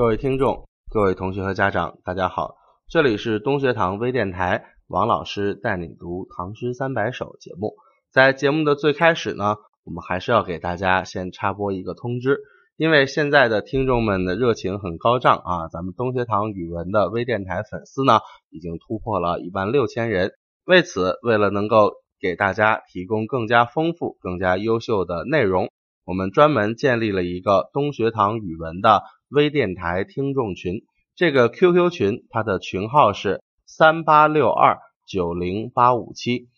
各位听众、各位同学和家长，大家好，这里是东学堂微电台，王老师带你读《唐诗三百首》节目。在节目的最开始呢，我们还是要给大家先插播一个通知，因为现在的听众们的热情很高涨啊，咱们东学堂语文的微电台粉丝呢已经突破了一万六千人。为此，为了能够给大家提供更加丰富、更加优秀的内容，我们专门建立了一个东学堂语文的。微电台听众群，这个 QQ 群它的群号是三八六二九零八五七，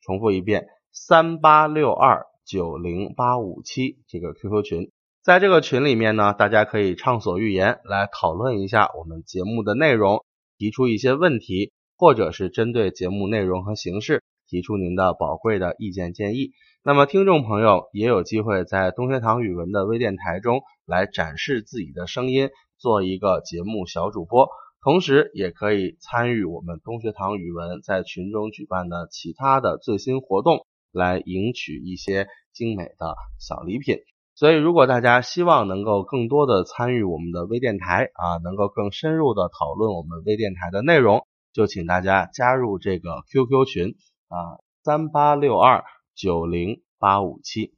重复一遍三八六二九零八五七这个 QQ 群，在这个群里面呢，大家可以畅所欲言，来讨论一下我们节目的内容，提出一些问题，或者是针对节目内容和形式提出您的宝贵的意见建议。那么，听众朋友也有机会在东学堂语文的微电台中来展示自己的声音，做一个节目小主播，同时也可以参与我们东学堂语文在群中举办的其他的最新活动，来赢取一些精美的小礼品。所以，如果大家希望能够更多的参与我们的微电台啊，能够更深入的讨论我们微电台的内容，就请大家加入这个 QQ 群啊，三八六二。九零八五七，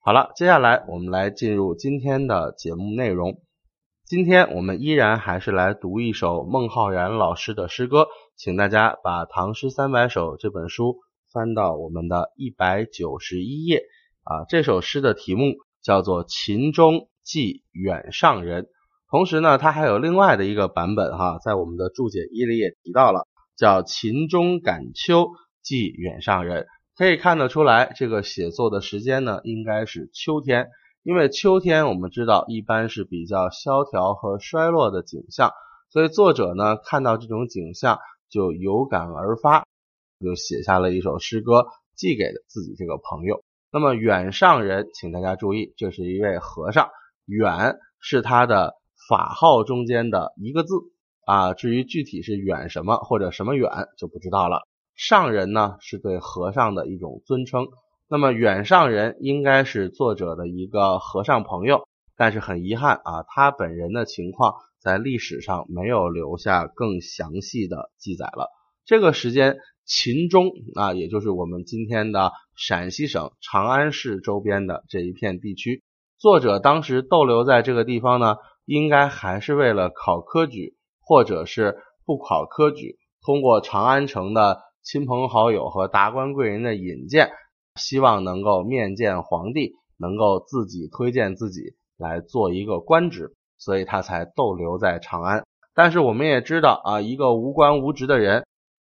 好了，接下来我们来进入今天的节目内容。今天我们依然还是来读一首孟浩然老师的诗歌，请大家把《唐诗三百首》这本书翻到我们的一百九十一页啊。这首诗的题目叫做《秦中寄远上人》，同时呢，它还有另外的一个版本哈，在我们的注解一里也提到了，叫《秦中感秋寄远上人》。可以看得出来，这个写作的时间呢，应该是秋天，因为秋天我们知道一般是比较萧条和衰落的景象，所以作者呢看到这种景象就有感而发，就写下了一首诗歌，寄给了自己这个朋友。那么远上人，请大家注意，这是一位和尚，远是他的法号中间的一个字啊，至于具体是远什么或者什么远就不知道了。上人呢是对和尚的一种尊称，那么远上人应该是作者的一个和尚朋友，但是很遗憾啊，他本人的情况在历史上没有留下更详细的记载了。这个时间，秦中啊，也就是我们今天的陕西省长安市周边的这一片地区，作者当时逗留在这个地方呢，应该还是为了考科举，或者是不考科举，通过长安城的。亲朋好友和达官贵人的引荐，希望能够面见皇帝，能够自己推荐自己来做一个官职，所以他才逗留在长安。但是我们也知道啊，一个无官无职的人，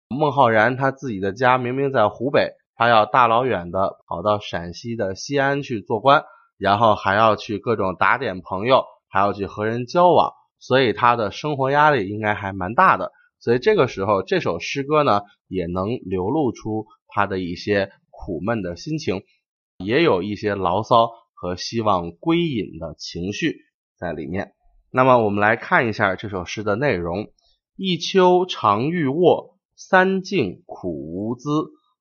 孟浩然他自己的家明明在湖北，他要大老远的跑到陕西的西安去做官，然后还要去各种打点朋友，还要去和人交往，所以他的生活压力应该还蛮大的。所以这个时候，这首诗歌呢，也能流露出他的一些苦闷的心情，也有一些牢骚和希望归隐的情绪在里面。那么，我们来看一下这首诗的内容：一秋常欲卧，三径苦无资。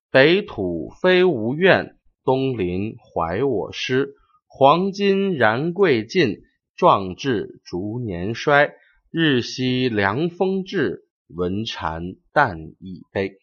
北土非吾愿，东临怀我师。黄金燃贵尽，壮志逐年衰。日夕凉风至。文蝉淡一杯。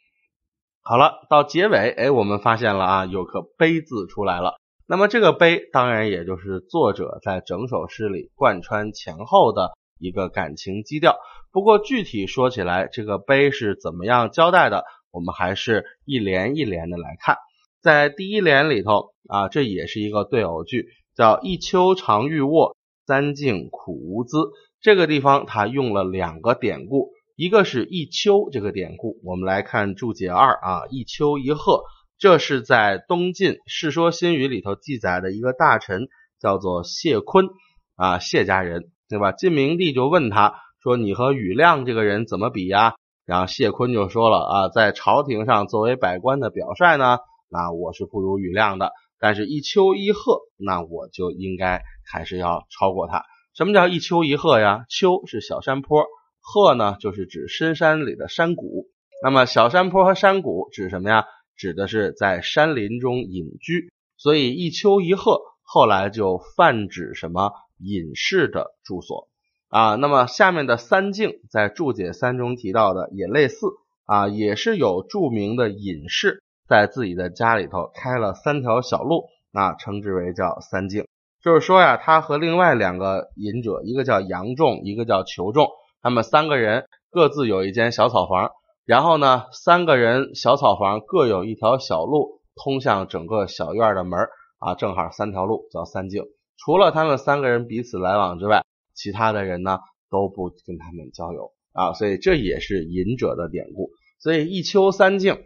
好了，到结尾，哎，我们发现了啊，有个悲字出来了。那么这个悲，当然也就是作者在整首诗里贯穿前后的一个感情基调。不过具体说起来，这个悲是怎么样交代的，我们还是一联一联的来看。在第一联里头啊，这也是一个对偶句，叫一秋常欲卧，三径苦无资。这个地方它用了两个典故。一个是一秋这个典故，我们来看注解二啊，一秋一鹤，这是在东晋《世说新语》里头记载的一个大臣，叫做谢坤啊，谢家人，对吧？晋明帝就问他说：“你和庾亮这个人怎么比呀？”然后谢坤就说了啊，在朝廷上作为百官的表率呢，那我是不如庾亮的，但是一秋一鹤，那我就应该还是要超过他。什么叫一秋一鹤呀？秋是小山坡。壑呢，就是指深山里的山谷。那么小山坡和山谷指什么呀？指的是在山林中隐居。所以一丘一壑后来就泛指什么隐士的住所。啊。那么下面的三境在注解三中提到的也类似啊，也是有著名的隐士在自己的家里头开了三条小路，那称之为叫三境。就是说呀，他和另外两个隐者，一个叫杨仲，一个叫裘仲，他们三个人各自有一间小草房，然后呢，三个人小草房各有一条小路通向整个小院的门啊，正好三条路叫三径。除了他们三个人彼此来往之外，其他的人呢都不跟他们交友啊，所以这也是隐者的典故。所以一丘三径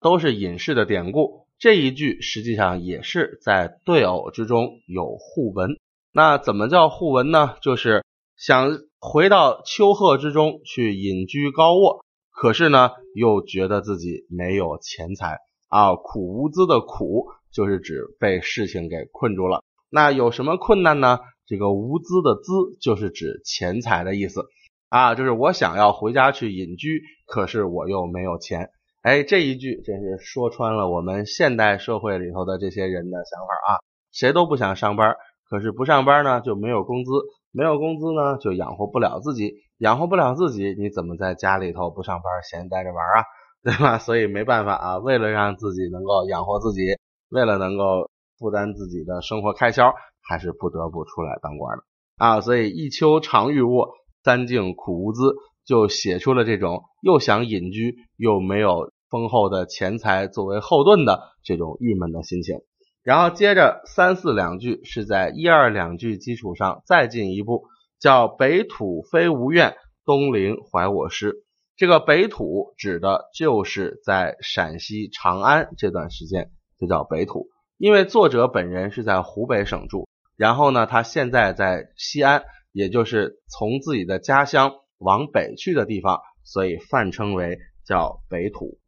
都是隐士的典故。这一句实际上也是在对偶之中有互文。那怎么叫互文呢？就是想回到丘壑之中去隐居高卧，可是呢又觉得自己没有钱财啊。苦无资的苦就是指被事情给困住了。那有什么困难呢？这个无资的资就是指钱财的意思啊。就是我想要回家去隐居，可是我又没有钱。哎，这一句真是说穿了我们现代社会里头的这些人的想法啊！谁都不想上班，可是不上班呢就没有工资，没有工资呢就养活不了自己，养活不了自己，你怎么在家里头不上班闲待着玩啊？对吧？所以没办法啊，为了让自己能够养活自己，为了能够负担自己的生活开销，还是不得不出来当官的啊！所以一秋常欲卧，三径苦无资。就写出了这种又想隐居又没有丰厚的钱财作为后盾的这种郁闷的心情。然后接着三四两句是在一二两句基础上再进一步，叫北土非无怨，东临怀我师。这个北土指的就是在陕西长安这段时间，就叫北土。因为作者本人是在湖北省住，然后呢，他现在在西安，也就是从自己的家乡。往北去的地方，所以泛称为叫北土，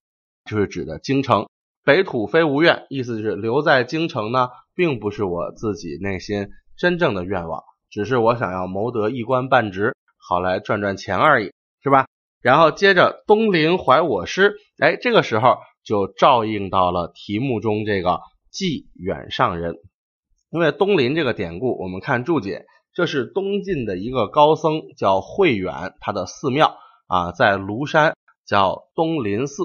就是指的京城。北土非吾愿，意思就是留在京城呢，并不是我自己内心真正的愿望，只是我想要谋得一官半职，好来赚赚钱而已，是吧？然后接着东临怀我师，哎，这个时候就照应到了题目中这个寄远上人，因为东临这个典故，我们看注解。这是东晋的一个高僧，叫慧远，他的寺庙啊，在庐山叫东林寺。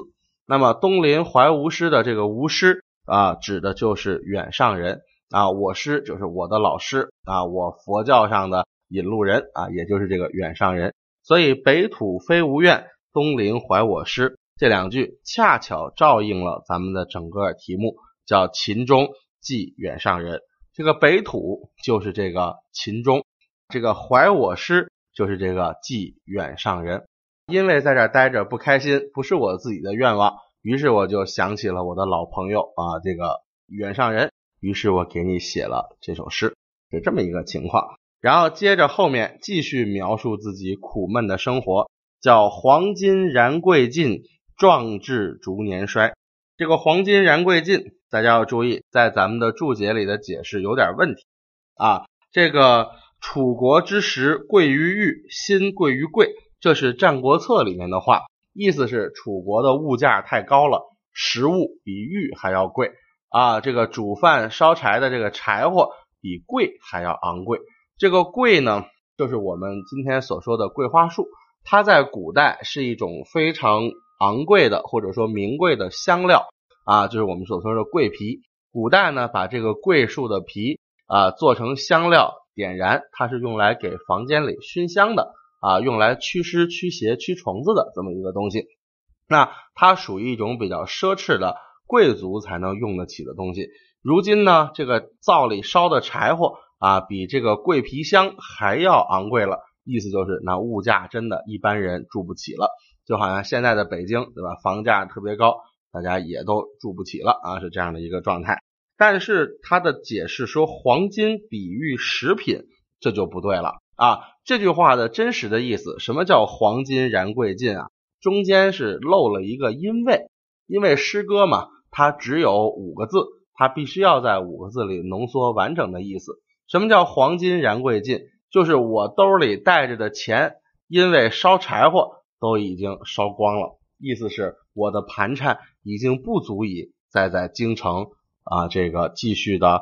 那么东林怀吾师的这个吾师啊，指的就是远上人啊，我师就是我的老师啊，我佛教上的引路人啊，也就是这个远上人。所以北土非吾愿，东林怀我师这两句恰巧照应了咱们的整个题目，叫秦中寄远上人。这个北土就是这个秦钟，这个怀我师就是这个寄远上人。因为在这儿待着不开心，不是我自己的愿望，于是我就想起了我的老朋友啊，这个远上人。于是我给你写了这首诗，是这么一个情况。然后接着后面继续描述自己苦闷的生活，叫黄金燃贵尽，壮志逐年衰。这个黄金燃贵尽。大家要注意，在咱们的注解里的解释有点问题啊。这个楚国之时贵于玉，心贵于贵，这是《战国策》里面的话，意思是楚国的物价太高了，食物比玉还要贵啊。这个煮饭烧柴的这个柴火比贵还要昂贵。这个贵呢，就是我们今天所说的桂花树，它在古代是一种非常昂贵的或者说名贵的香料。啊，就是我们所说的桂皮。古代呢，把这个桂树的皮啊做成香料，点燃，它是用来给房间里熏香的啊，用来驱湿、驱邪、驱虫子的这么一个东西。那它属于一种比较奢侈的贵族才能用得起的东西。如今呢，这个灶里烧的柴火啊，比这个桂皮香还要昂贵了。意思就是，那物价真的一般人住不起了。就好像现在的北京，对吧？房价特别高。大家也都住不起了啊，是这样的一个状态。但是他的解释说黄金比喻食品，这就不对了啊。这句话的真实的意思，什么叫黄金燃贵尽啊？中间是漏了一个因为，因为诗歌嘛，它只有五个字，它必须要在五个字里浓缩完整的意思。什么叫黄金燃贵尽？就是我兜里带着的钱，因为烧柴火都已经烧光了。意思是我的盘缠已经不足以再在京城啊这个继续的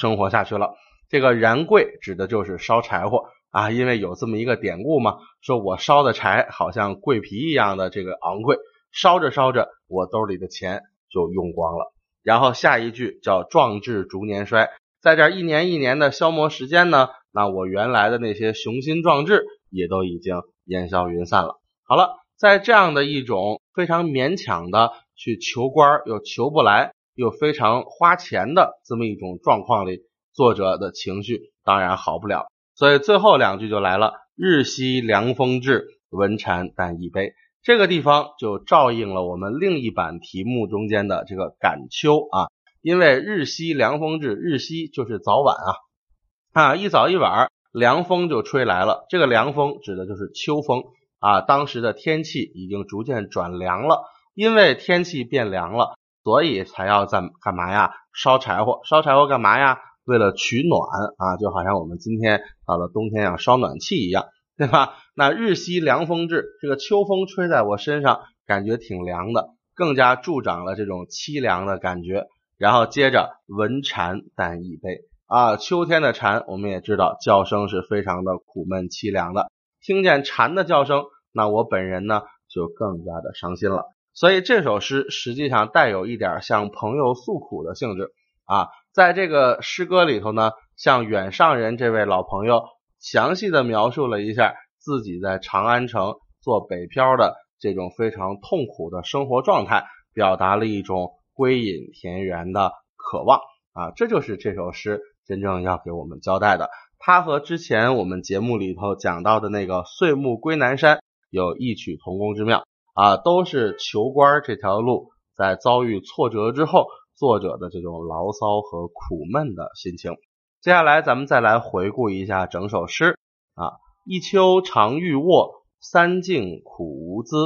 生活下去了。这个燃贵指的就是烧柴火啊，因为有这么一个典故嘛，说我烧的柴好像桂皮一样的这个昂贵，烧着烧着，我兜里的钱就用光了。然后下一句叫“壮志逐年衰”，在这一年一年的消磨时间呢，那我原来的那些雄心壮志也都已经烟消云散了。好了，在这样的一种非常勉强的去求官又求不来，又非常花钱的这么一种状况里，作者的情绪当然好不了。所以最后两句就来了：“日夕凉风至，闻蝉但一杯。”这个地方就照应了我们另一版题目中间的这个感秋啊，因为日夕凉风至，日夕就是早晚啊，啊一早一晚凉风就吹来了，这个凉风指的就是秋风啊。当时的天气已经逐渐转凉了，因为天气变凉了，所以才要在干嘛呀？烧柴火，烧柴火干嘛呀？为了取暖啊，就好像我们今天到了冬天要烧暖气一样。对吧？那日夕凉风至，这个秋风吹在我身上，感觉挺凉的，更加助长了这种凄凉的感觉。然后接着闻蝉但一杯啊，秋天的蝉，我们也知道叫声是非常的苦闷凄凉的。听见蝉的叫声，那我本人呢就更加的伤心了。所以这首诗实际上带有一点向朋友诉苦的性质啊。在这个诗歌里头呢，向远上人这位老朋友。详细的描述了一下自己在长安城做北漂的这种非常痛苦的生活状态，表达了一种归隐田园的渴望啊，这就是这首诗真正要给我们交代的。它和之前我们节目里头讲到的那个岁暮归南山有异曲同工之妙啊，都是求官这条路在遭遇挫折之后，作者的这种牢骚和苦闷的心情。接下来，咱们再来回顾一下整首诗啊。一秋常欲卧，三径苦无资。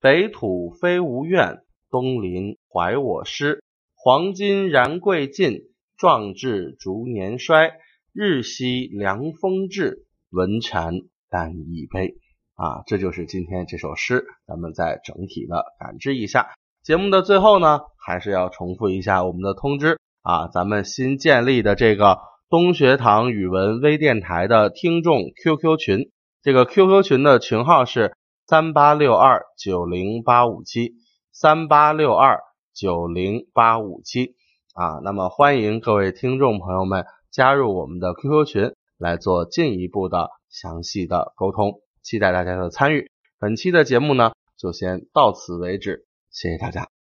北土非吾愿，东临怀我师。黄金燃贵尽，壮志逐年衰。日夕凉风至，闻蝉但一杯。啊，这就是今天这首诗，咱们再整体的感知一下。节目的最后呢，还是要重复一下我们的通知啊，咱们新建立的这个。东学堂语文微电台的听众 QQ 群，这个 QQ 群的群号是三八六二九零八五七三八六二九零八五七啊，那么欢迎各位听众朋友们加入我们的 QQ 群来做进一步的详细的沟通，期待大家的参与。本期的节目呢，就先到此为止，谢谢大家。